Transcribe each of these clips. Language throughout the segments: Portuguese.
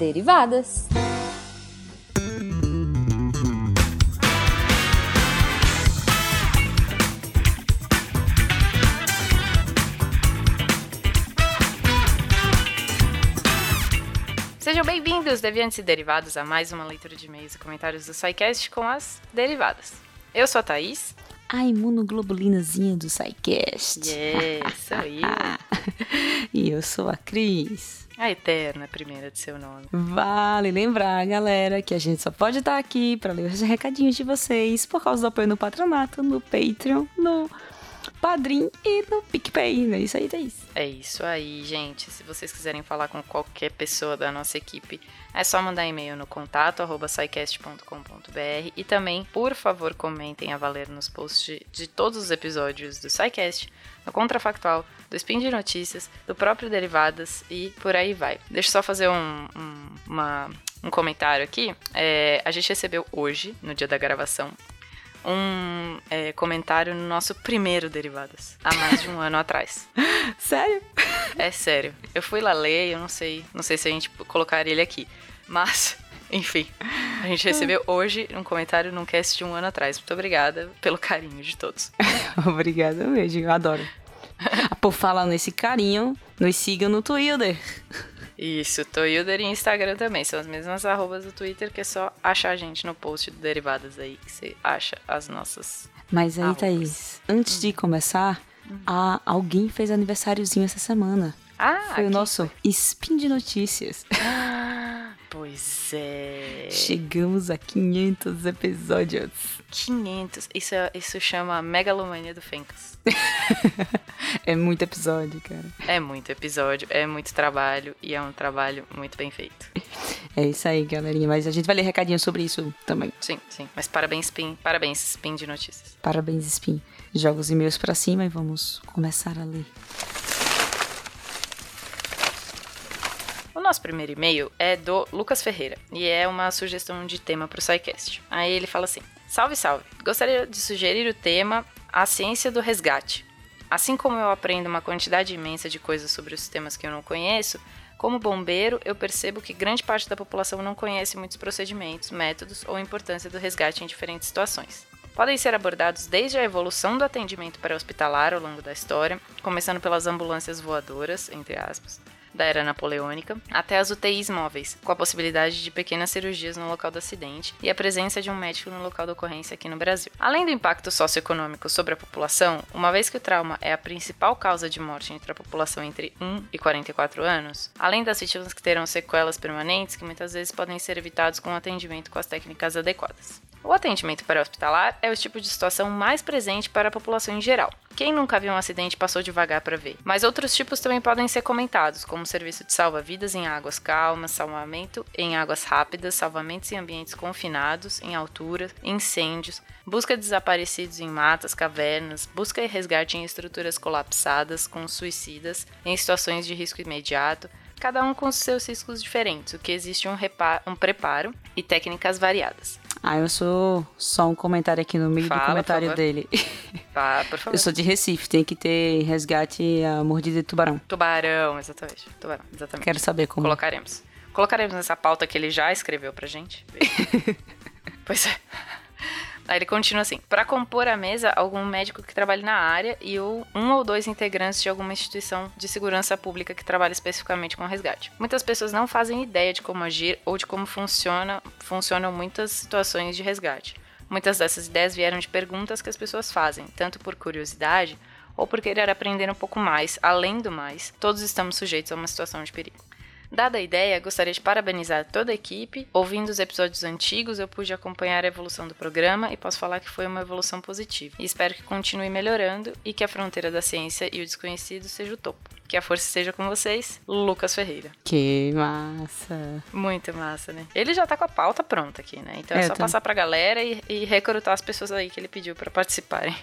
derivadas. Sejam bem-vindos, deviantes e derivados, a mais uma leitura de e-mails e comentários do SciCast com as derivadas. Eu sou a Thaís. A imunoglobulinazinha do SciCast. Yes, sou eu. e eu sou a Cris. A eterna primeira de seu nome. Vale lembrar, galera, que a gente só pode estar aqui para ler os recadinhos de vocês por causa do apoio no patronato, no Patreon, no Padrim e no PicPay, não é isso aí, Thaís? É isso aí, gente. Se vocês quiserem falar com qualquer pessoa da nossa equipe, é só mandar e-mail no contato arroba e também, por favor, comentem a valer nos posts de todos os episódios do SciCast, no Contrafactual, do Spin de Notícias, do próprio Derivadas e por aí vai. Deixa eu só fazer um, um, uma, um comentário aqui. É, a gente recebeu hoje, no dia da gravação, um é, comentário no nosso primeiro Derivadas, há mais de um ano atrás. Sério? É sério. Eu fui lá ler, eu não sei, não sei se a gente colocaria ele aqui, mas enfim, a gente recebeu hoje um comentário num cast de um ano atrás. Muito obrigada pelo carinho de todos. Obrigada mesmo, eu adoro. Por falar nesse carinho, nos sigam no Twitter. Isso, Toilder e Instagram também. São as mesmas arrobas do Twitter, que é só achar a gente no post do Derivadas aí, que você acha as nossas. Mas aí, arrobas. Thaís, antes hum. de começar, hum. a, alguém fez aniversáriozinho essa semana. Ah, foi o nosso foi? Spin de Notícias. Ah, pois é. Chegamos a 500 episódios. 500. Isso, é, isso chama Megalomania do Fencas. é muito episódio, cara. É muito episódio, é muito trabalho e é um trabalho muito bem feito. É isso aí, galerinha. Mas a gente vai ler recadinho sobre isso também. Sim, sim. Mas parabéns, Spin. Parabéns, Spin de Notícias. Parabéns, Spin. Joga os e-mails pra cima e vamos começar a ler. Nosso primeiro e-mail é do Lucas Ferreira e é uma sugestão de tema para o SciCast. Aí ele fala assim: Salve, salve! Gostaria de sugerir o tema A Ciência do Resgate. Assim como eu aprendo uma quantidade imensa de coisas sobre os sistemas que eu não conheço, como bombeiro, eu percebo que grande parte da população não conhece muitos procedimentos, métodos ou importância do resgate em diferentes situações. Podem ser abordados desde a evolução do atendimento pré-hospitalar ao longo da história, começando pelas ambulâncias voadoras, entre aspas, da era napoleônica, até as UTIs móveis, com a possibilidade de pequenas cirurgias no local do acidente e a presença de um médico no local da ocorrência aqui no Brasil. Além do impacto socioeconômico sobre a população, uma vez que o trauma é a principal causa de morte entre a população entre 1 e 44 anos, além das vítimas que terão sequelas permanentes que muitas vezes podem ser evitados com atendimento com as técnicas adequadas. O atendimento pré-hospitalar é o tipo de situação mais presente para a população em geral. Quem nunca viu um acidente passou devagar para ver. Mas outros tipos também podem ser comentados, como serviço de salva-vidas em águas calmas, salvamento em águas rápidas, salvamentos em ambientes confinados, em altura, incêndios, busca de desaparecidos em matas, cavernas, busca e resgate em estruturas colapsadas com suicidas, em situações de risco imediato, cada um com seus riscos diferentes, o que existe um, um preparo e técnicas variadas. Ah, eu sou só um comentário aqui no meio Fala, do comentário dele. Tá, por favor. Eu sou de Recife, tem que ter resgate a mordida de tubarão. Tubarão, exatamente. Tubarão, exatamente. Quero saber como. Colocaremos. Colocaremos nessa pauta que ele já escreveu pra gente. pois é. Aí ele continua assim: para compor a mesa, algum médico que trabalhe na área e ou um ou dois integrantes de alguma instituição de segurança pública que trabalhe especificamente com resgate. Muitas pessoas não fazem ideia de como agir ou de como funciona, funcionam muitas situações de resgate. Muitas dessas ideias vieram de perguntas que as pessoas fazem, tanto por curiosidade ou por querer aprender um pouco mais. Além do mais, todos estamos sujeitos a uma situação de perigo. Dada a ideia, gostaria de parabenizar toda a equipe. Ouvindo os episódios antigos, eu pude acompanhar a evolução do programa e posso falar que foi uma evolução positiva. E espero que continue melhorando e que a fronteira da ciência e o desconhecido seja o topo. Que a força esteja com vocês, Lucas Ferreira. Que massa. Muito massa, né? Ele já tá com a pauta pronta aqui, né? Então é, é só tô... passar pra galera e, e recrutar as pessoas aí que ele pediu para participarem.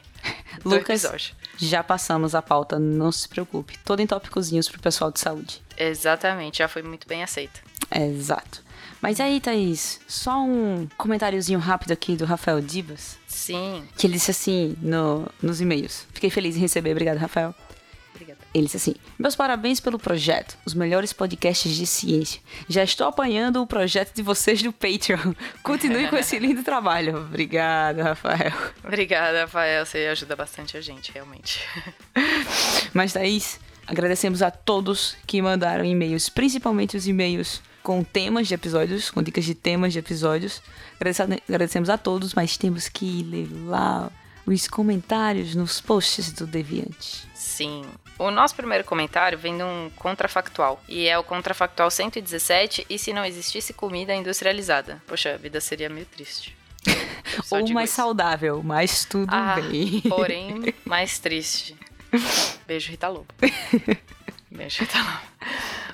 Lucas, já passamos a pauta, não se preocupe. Todo em tópicozinhos pro pessoal de saúde. Exatamente, já foi muito bem aceito. Exato. Mas aí, Thaís, só um comentáriozinho rápido aqui do Rafael Divas. Sim. Que ele disse assim no, nos e-mails. Fiquei feliz em receber. Obrigado, Rafael. Ele disse assim: Meus parabéns pelo projeto, os melhores podcasts de ciência. Já estou apanhando o projeto de vocês do Patreon. Continue com esse lindo trabalho. Obrigada, Rafael. Obrigada, Rafael. Você ajuda bastante a gente, realmente. Mas, Thaís, agradecemos a todos que mandaram e-mails, principalmente os e-mails com temas de episódios, com dicas de temas de episódios. Agradecemos a todos, mas temos que ler lá os comentários nos posts do Deviante. Sim. O nosso primeiro comentário vem de um contrafactual. E é o contrafactual 117. E se não existisse comida industrializada? Poxa, a vida seria meio triste. Ou mais isso. saudável, mas tudo ah, bem. Porém, mais triste. Beijo, Rita Lobo. Beijo, Rita Lobo.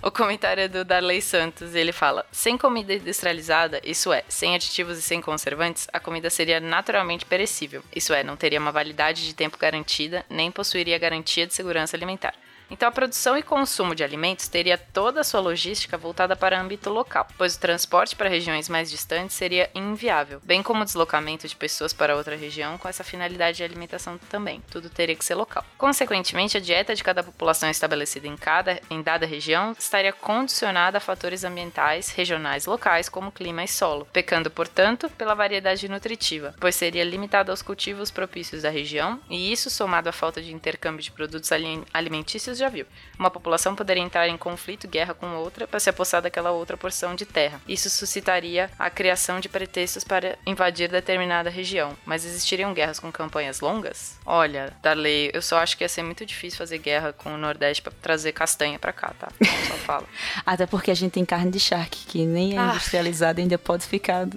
O comentário é do Darley Santos. Ele fala: Sem comida industrializada, isso é, sem aditivos e sem conservantes, a comida seria naturalmente perecível. Isso é, não teria uma validade de tempo garantida, nem possuiria garantia de segurança alimentar. Então, a produção e consumo de alimentos teria toda a sua logística voltada para âmbito local, pois o transporte para regiões mais distantes seria inviável, bem como o deslocamento de pessoas para outra região com essa finalidade de alimentação também. Tudo teria que ser local. Consequentemente, a dieta de cada população estabelecida em cada em dada região estaria condicionada a fatores ambientais, regionais, locais, como clima e solo, pecando, portanto, pela variedade nutritiva, pois seria limitada aos cultivos propícios da região, e isso somado à falta de intercâmbio de produtos alimentícios já viu. Uma população poderia entrar em conflito, guerra com outra, para se apossar daquela outra porção de terra. Isso suscitaria a criação de pretextos para invadir determinada região. Mas existiriam guerras com campanhas longas? Olha, Darley, eu só acho que ia ser muito difícil fazer guerra com o Nordeste para trazer castanha para cá, tá? Só falo. Até porque a gente tem carne de charque, que nem é ah. industrializada ainda pode ficar.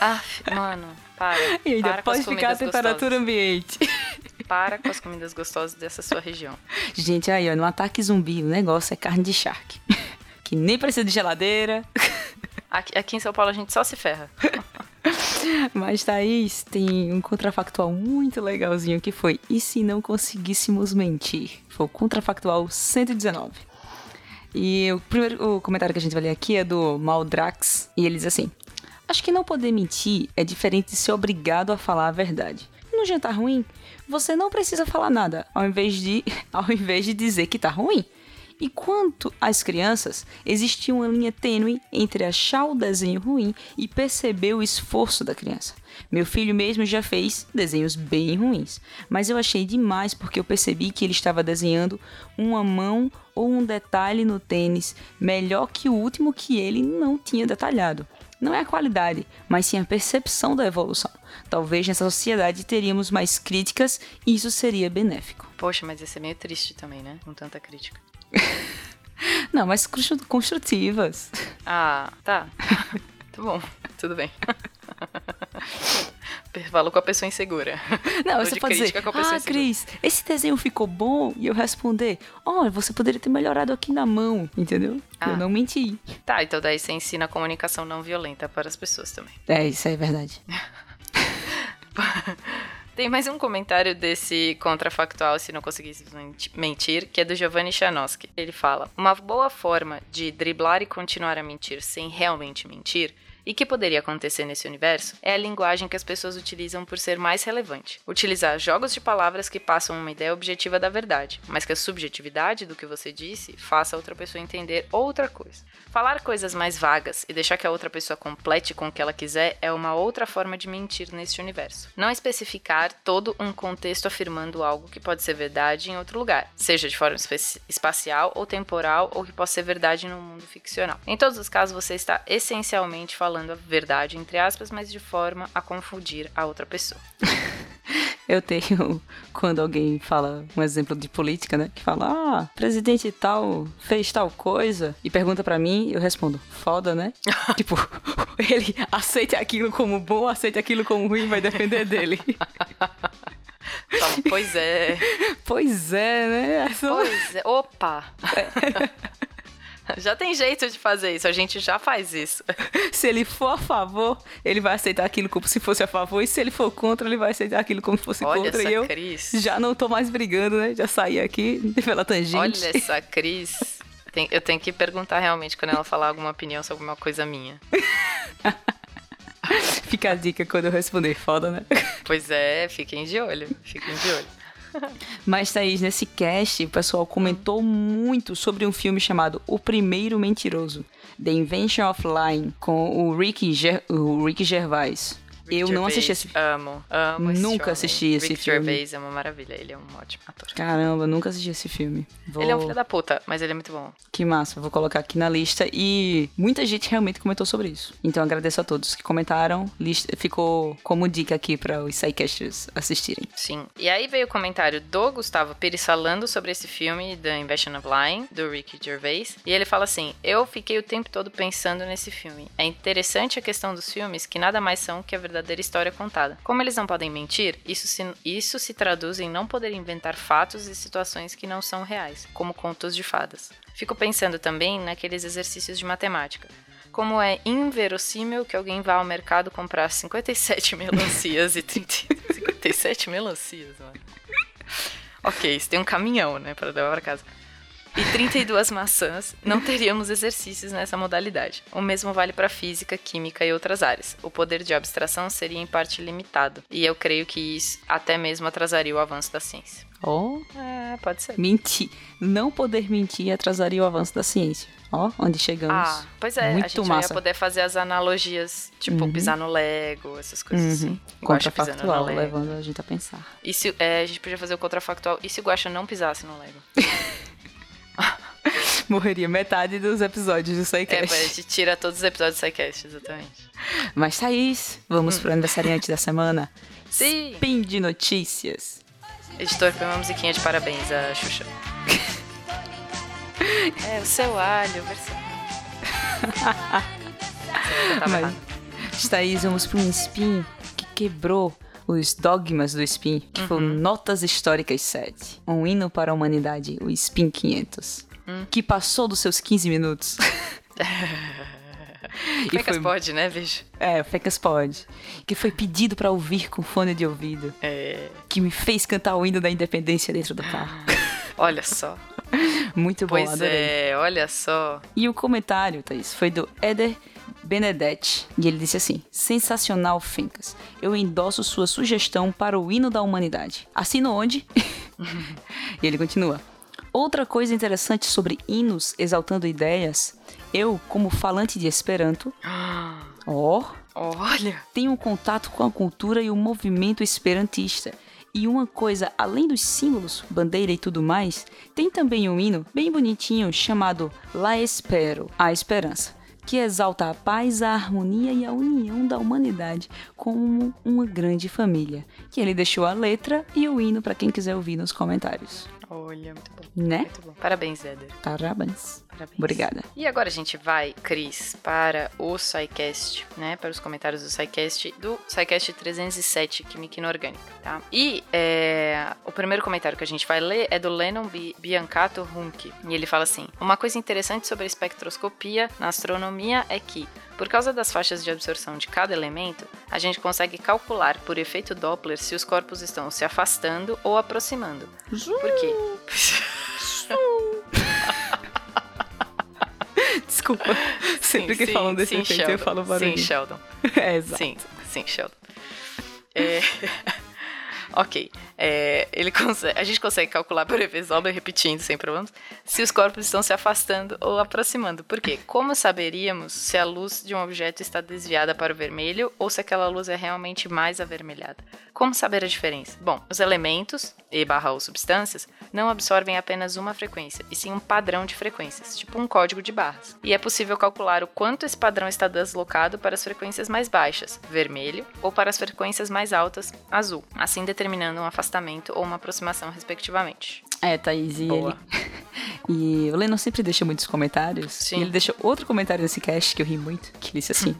ah, mano, para. E ainda para pode ficar a temperatura gostosas. ambiente. Para com as comidas gostosas dessa sua região. Gente, aí, ó, no ataque zumbi, o negócio é carne de charque. que nem precisa de geladeira. Aqui, aqui em São Paulo a gente só se ferra. Mas, Thaís, tem um contrafactual muito legalzinho que foi: e se não conseguíssemos mentir? Foi o contrafactual 119. E o primeiro o comentário que a gente vai ler aqui é do Maldrax, e ele diz assim: Acho que não poder mentir é diferente de ser obrigado a falar a verdade. Jantar ruim, você não precisa falar nada, ao invés de, ao invés de dizer que tá ruim. E quanto às crianças, existia uma linha tênue entre achar o desenho ruim e perceber o esforço da criança. Meu filho mesmo já fez desenhos bem ruins, mas eu achei demais porque eu percebi que ele estava desenhando uma mão ou um detalhe no tênis melhor que o último que ele não tinha detalhado. Não é a qualidade, mas sim a percepção da evolução. Talvez nessa sociedade teríamos mais críticas e isso seria benéfico. Poxa, mas ia ser meio triste também, né? Com tanta crítica. Não, mas construtivas. Ah, tá. tá bom, tudo bem. Falou com a pessoa insegura. Não, você pode dizer, ah, Cris, esse desenho ficou bom? E eu responder, olha, você poderia ter melhorado aqui na mão, entendeu? Ah. Eu não menti. Tá, então daí você ensina a comunicação não violenta para as pessoas também. É, isso é verdade. Tem mais um comentário desse contrafactual, se não conseguisse mentir, que é do Giovanni Chanoski. Ele fala: Uma boa forma de driblar e continuar a mentir sem realmente mentir e que poderia acontecer nesse universo é a linguagem que as pessoas utilizam por ser mais relevante. Utilizar jogos de palavras que passam uma ideia objetiva da verdade, mas que a subjetividade do que você disse faça a outra pessoa entender outra coisa. Falar coisas mais vagas e deixar que a outra pessoa complete com o que ela quiser é uma outra forma de mentir neste universo. Não especificar todo um contexto afirmando algo que pode ser verdade em outro lugar, seja de forma espacial ou temporal ou que possa ser verdade no mundo ficcional. Em todos os casos, você está essencialmente falando falando a verdade, entre aspas, mas de forma a confundir a outra pessoa. Eu tenho, quando alguém fala um exemplo de política, né? Que fala, ah, presidente tal fez tal coisa e pergunta para mim, eu respondo, foda, né? tipo, ele aceita aquilo como bom, aceita aquilo como ruim, vai depender dele. Então, pois é. Pois é, né? Pois é. Opa! Já tem jeito de fazer isso, a gente já faz isso. Se ele for a favor, ele vai aceitar aquilo como se fosse a favor, e se ele for contra, ele vai aceitar aquilo como se fosse Olha contra. Essa e eu Cris. já não tô mais brigando, né? Já saí aqui pela tangente. Olha essa Cris. eu tenho que perguntar realmente quando ela falar alguma opinião sobre alguma coisa minha. Fica a dica quando eu responder, foda, né? Pois é, fiquem de olho, fiquem de olho. Mas, Thaís, nesse cast, o pessoal comentou muito sobre um filme chamado O Primeiro Mentiroso, The Invention of Lying, com o Ricky, Ger o Ricky Gervais. Eu não assisti esse Amo, amo esse Nunca homem. assisti esse Rick filme. Gervais é uma maravilha, ele é um ótimo ator. Caramba, nunca assisti esse filme. Vou... Ele é um filho da puta, mas ele é muito bom. Que massa, vou colocar aqui na lista. E muita gente realmente comentou sobre isso. Então agradeço a todos que comentaram. Lista... Ficou como dica aqui para os sidecasters assistirem. Sim. E aí veio o comentário do Gustavo Pires falando sobre esse filme, The Invention of Lying, do Ricky Gervais. E ele fala assim: Eu fiquei o tempo todo pensando nesse filme. É interessante a questão dos filmes que nada mais são que a verdadeira história contada. Como eles não podem mentir, isso se, isso se traduz em não poder inventar fatos e situações que não são reais, como contos de fadas. Fico pensando também naqueles exercícios de matemática. Como é inverossímil que alguém vá ao mercado comprar 57 melancias e 30... 57 melancias, mano. Ok, isso tem um caminhão, né, para levar para casa. E 32 maçãs, não teríamos exercícios nessa modalidade. O mesmo vale para física, química e outras áreas. O poder de abstração seria em parte limitado, e eu creio que isso até mesmo atrasaria o avanço da ciência. Ó, É, pode ser. mentir. Não poder mentir atrasaria o avanço da ciência. Ó, onde chegamos. Ah, pois é, a Muito gente já massa. ia poder fazer as analogias, tipo, Uhum. pisar no Lego, essas coisas Uhum. assim. Contrafactual, levando a gente a pensar. E se, é, a gente podia fazer o contrafactual. E se o Guaxa não pisasse no Lego? Morreria metade dos episódios do É, SciCast. a gente tira todos os episódios do SciCast, exatamente. Mas, Thaís, vamos pro aniversariante da semana. Hum. Sim. Spin de notícias. Editor, põe uma musiquinha de parabéns a Xuxa. é, o seu alho, versão. Mas. Thaís, vamos para um spin que quebrou os dogmas do spin, que o Uhum. Notas Históricas 7. Um hino para a humanidade, o Spin 500. Hum. Que passou dos seus 15 minutos. Fecas foi, pode, né, veja? é, Fecas pode. Que foi pedido para ouvir com fone de ouvido. É, Que me fez cantar o hino da independência dentro do carro. olha só. Muito bom, Pois adorei. é, olha só. E o comentário, Thaís, foi do Eder Benedetti. E ele disse assim: Sensacional, Fencas. Eu endosso sua sugestão para o hino da humanidade. Assino onde? e ele continua. Outra coisa interessante sobre hinos exaltando ideias, eu, como falante de Esperanto, ó, Olha. tenho um contato com a cultura e o movimento esperantista. E uma coisa, além dos símbolos, bandeira e tudo mais, tem também um hino bem bonitinho chamado La Espero, a esperança, que exalta a paz, a harmonia e a união da humanidade como uma grande família. Que ele deixou a letra e o hino para quem quiser ouvir nos comentários, Olha, muito bom. né? Muito bom. Parabéns, Éder. Parabéns. Parabéns. Obrigada. E agora a gente vai, Cris, para o SciCast, né? Para os comentários do SciCast, do SciCast 307, Química Inorgânica, tá? E é, o primeiro comentário que a gente vai ler é do Lennon Bi- Biancato Hunke. E ele fala assim: Uma coisa interessante sobre a espectroscopia na astronomia é que, por causa das faixas de absorção de cada elemento, a gente consegue calcular por efeito Doppler se os corpos estão se afastando ou aproximando. Por quê? Desculpa. Sempre Sim, que sim, falam desse sim, efeito eu Sheldon. falo barulho. Sim, Sheldon. é, exato. Sim, sim, Sheldon. É, ok. É, ele consegue, a gente consegue calcular por Doppler, repetindo sem problemas, se os corpos estão se afastando ou aproximando. Por quê? Como saberíamos se a luz de um objeto está desviada para o vermelho ou se aquela luz é realmente mais avermelhada? Como saber a diferença? Bom, os elementos, e barra ou substâncias, não absorvem apenas uma frequência, e sim um padrão de frequências, tipo um código de barras. E é possível calcular o quanto esse padrão está deslocado para as frequências mais baixas, vermelho, ou para as frequências mais altas, azul, assim determinando um afastamento ou uma aproximação, respectivamente. É, Thaís, e Boa. ele. e o Lennon sempre deixa muitos comentários. Sim. E ele deixou outro comentário nesse cast que eu ri muito, que ele disse assim: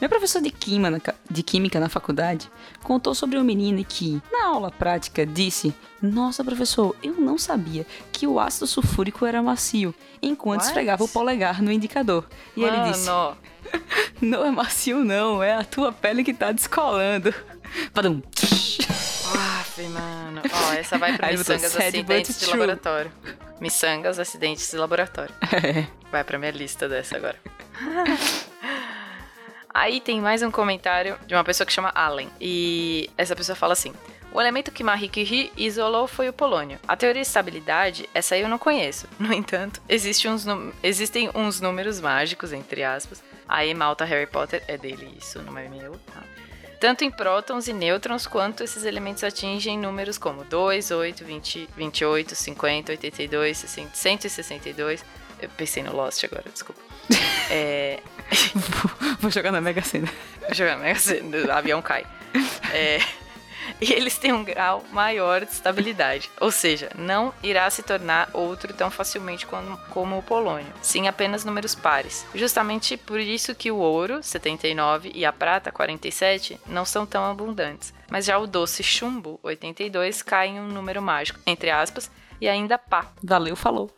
Meu professor de química, na, de química na faculdade contou sobre uma menina que, na aula prática, disse: Nossa, professor, eu não sabia que o ácido sulfúrico era macio, enquanto What? esfregava o polegar no indicador. E ele disse: Mano, Não é macio, não, é a tua pele que tá descolando. Padum. Aff, mano. Ó, essa vai miçangas sad, acidentes de true. laboratório. Miçangas acidentes de laboratório. É. Vai pra minha lista dessa agora. Aí tem mais um comentário de uma pessoa que chama Allen. E essa pessoa fala assim: O elemento que Marie Curie isolou foi o polônio. A teoria de estabilidade, essa aí eu não conheço. No entanto, existe uns existem uns números mágicos, entre aspas. Aí Malta Harry Potter é dele, isso não é meu. Tá? Tanto em prótons e nêutrons, quanto esses elementos atingem números como 2, 8, 20, 28, 50, 82, 60, 162. Eu pensei no Lost agora, desculpa. É... Vou jogar na Mega Sena. Vou jogar na Mega Sena, o avião cai. É... E eles têm um grau maior de estabilidade, ou seja, não irá se tornar outro tão facilmente como, como o polônio, sim apenas números pares. Justamente por isso que o ouro, 79, e a prata, 47, não são tão abundantes. Mas já o doce chumbo, 82, cai em um número mágico, entre aspas, e ainda pá. Valeu, falou.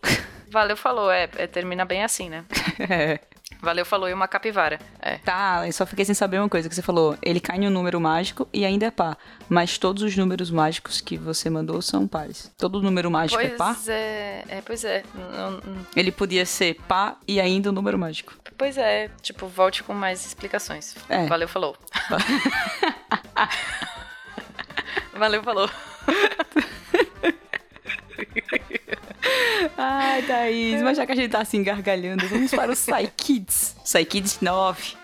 Valeu, falou. É, é termina bem assim, né? é. Valeu, falou e uma capivara. É. Tá, eu só fiquei sem saber uma coisa que você falou. Ele cai em um número mágico e ainda é pá. Mas todos os números mágicos que você mandou são pares. Todo número mágico pois é pá? É, é, pois é. Ele podia ser pá e ainda um número mágico. Pois é, tipo, volte com mais explicações. É. Valeu, falou. Valeu, falou. Ai, Thaís, mas já que a gente tá assim gargalhando, vamos para o Psy Kids. Psy Kids 9.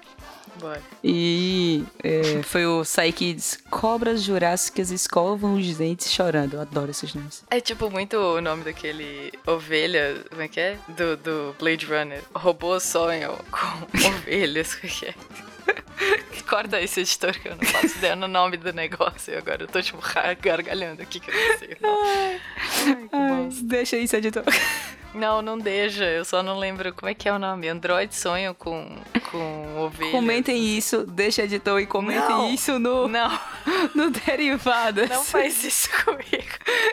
Bora. E é, foi o Psy Kids Cobras Jurássicas Escovam os Dentes Chorando. Eu adoro esses nomes. É tipo muito o nome daquele ovelha, como é que é? Do, do Blade Runner. Robô sonho com ovelhas, como é que é? Corta esse editor que eu não faço ideia no nome do negócio. Agora eu tô tipo gargalhando aqui que eu não sei. Ai, Ai, deixa isso, editor. Não, não deixa. Eu só não lembro como é que é o nome. Android sonho com, com ovelhas. Comentem isso, deixa editor e comentem não, isso no, não. no Derivadas. Não faz isso comigo.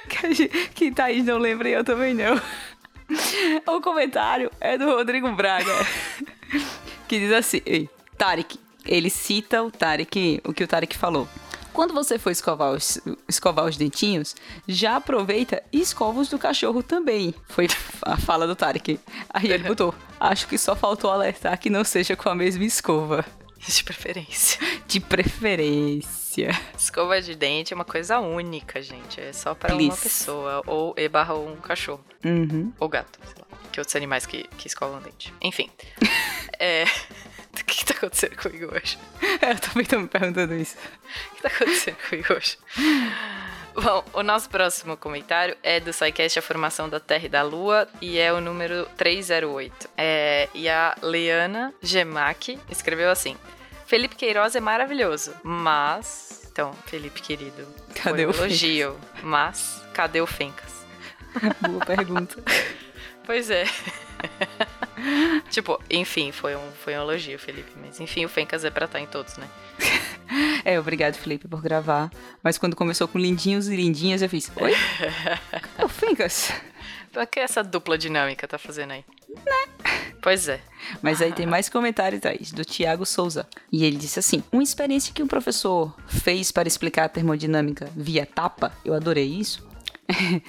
Que, gente, que Thaís não lembra e eu também não. O comentário é do Rodrigo Braga. Que diz assim: Tarek, ele cita o Tarek, o que o Tarek falou. Quando você for escovar os, escovar os dentinhos, já aproveita e escova os do cachorro também. Foi a fala do Tarek. Aí ele botou: Acho que só faltou alertar que não seja com a mesma escova. De preferência. De preferência. Escova de dente é uma coisa única, gente. É só para uma pessoa. Ou e barra um cachorro. Uhum. Ou gato, sei lá. Que outros animais que, que escovam dente. Enfim. é. O que, tá acontecendo comigo hoje? Eu também tô me perguntando isso. O que tá acontecendo comigo hoje? Bom, o nosso próximo comentário é do SciCast A Formação da Terra e da Lua e é o número 308. É, e a Leana Gemac escreveu assim: Felipe Queiroz é maravilhoso, mas. Então, Felipe querido, cadê o elogio? Fencas? Mas, cadê o Fencas? Boa pergunta. pois é. tipo, enfim, foi um, foi um elogio, Felipe. Mas enfim, o Fencas é pra estar em todos, né? é, obrigado, Felipe, por gravar. Mas quando começou com lindinhos e lindinhas, eu fiz. Oi? o Fencas? O que essa dupla dinâmica tá fazendo aí? Né? Pois é. Mas aí tem mais comentário, Thaís, do Tiago Souza. E ele disse assim: Uma experiência que um professor fez para explicar a termodinâmica via tapa, eu adorei isso.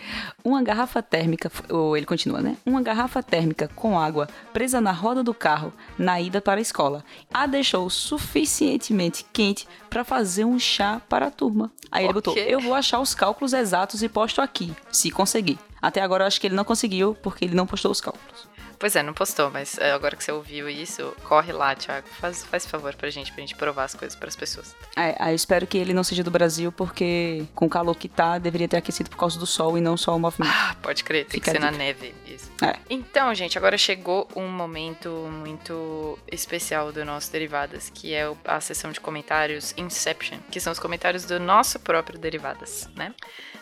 uma garrafa térmica, ou ele continua, né? Uma garrafa térmica com água presa na roda do carro na ida para a escola. A deixou suficientemente quente para fazer um chá para a turma. Aí ele botou: Eu vou achar os cálculos exatos e posto aqui, se conseguir. Até agora eu acho que ele não conseguiu porque ele não postou os cálculos. Pois é, não postou, mas é, agora que você ouviu isso, corre lá, Thiago. Faz, faz favor pra gente, pra gente provar as coisas para as pessoas. É, eu espero que ele não seja do Brasil, porque com o calor que tá, deveria ter aquecido por causa do sol e não só o movimento. Ah, pode crer, tem Fica que ser na neve. Isso. É. Então, gente, agora chegou um momento muito especial do nosso Derivadas, que é a sessão de comentários Inception, que são os comentários do nosso próprio Derivadas, né?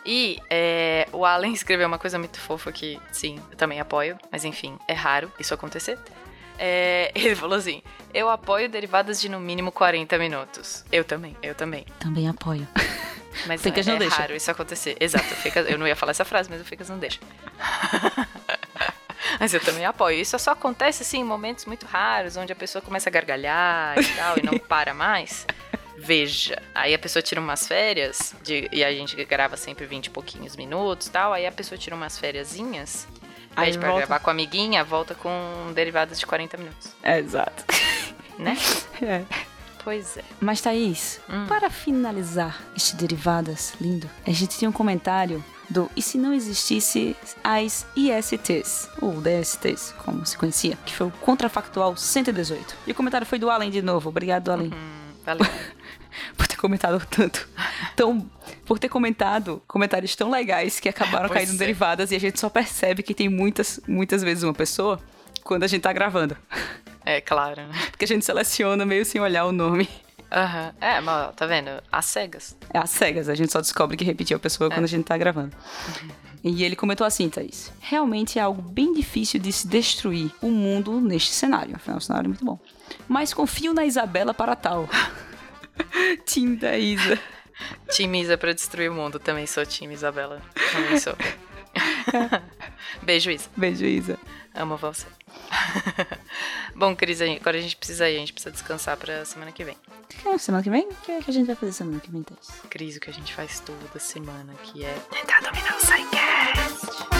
E é, o Alan escreveu uma coisa muito fofa que, sim, eu também apoio, mas enfim, é raro isso acontecer. É, ele falou assim: Eu apoio derivadas de no mínimo 40 minutos. Eu também, eu também. Também apoio. Mas Ficas é, não é deixa. raro isso acontecer. Exato, eu não ia falar essa frase, mas o Ficas não deixa. mas eu também apoio. Isso só acontece assim em momentos muito raros, onde a pessoa começa a gargalhar e tal, e não para mais veja. Aí a pessoa tira umas férias, de, e a gente grava sempre 20 e pouquinhos minutos tal. Aí a pessoa tira umas fériasinhas, pede pra volta... gravar com a amiguinha, volta com derivadas de 40 minutos. É, exato. Né? É. Pois é. Mas, Thaís, Hum. para finalizar este Derivadas lindo, a gente tem um comentário do E se não existisse as ISTs, ou DSTs, como se conhecia, que foi o Contrafactual 118. E o comentário foi do Allen de novo. Obrigado, Allen, Hum, valeu. por ter comentado tanto. Tão, por ter comentado comentários tão legais que acabaram Pois caindo é. derivadas e a gente só percebe que tem muitas, muitas vezes uma pessoa quando a gente tá gravando. É, claro, né? Porque a gente seleciona meio sem olhar o nome. Aham. É, mas tá vendo? As cegas. É às cegas, a gente só descobre que repetiu a pessoa quando a gente tá gravando. E ele comentou assim, Thaís. Realmente é algo bem difícil de se destruir o mundo neste cenário. Afinal, o cenário é muito bom. Mas confio na Isabela para tal. Tim da Isa. Time Isa pra destruir o mundo. Também sou time Isabela. Também sou. Beijo, Isa. Beijo, Isa. Amo você. Bom, Cris, agora a gente precisa ir. A gente precisa descansar pra semana que vem. É, semana que vem? O que, é que a gente vai fazer semana que vem, Thaís? Cris, o que a gente faz toda semana, que é tentar dominar o Psycast.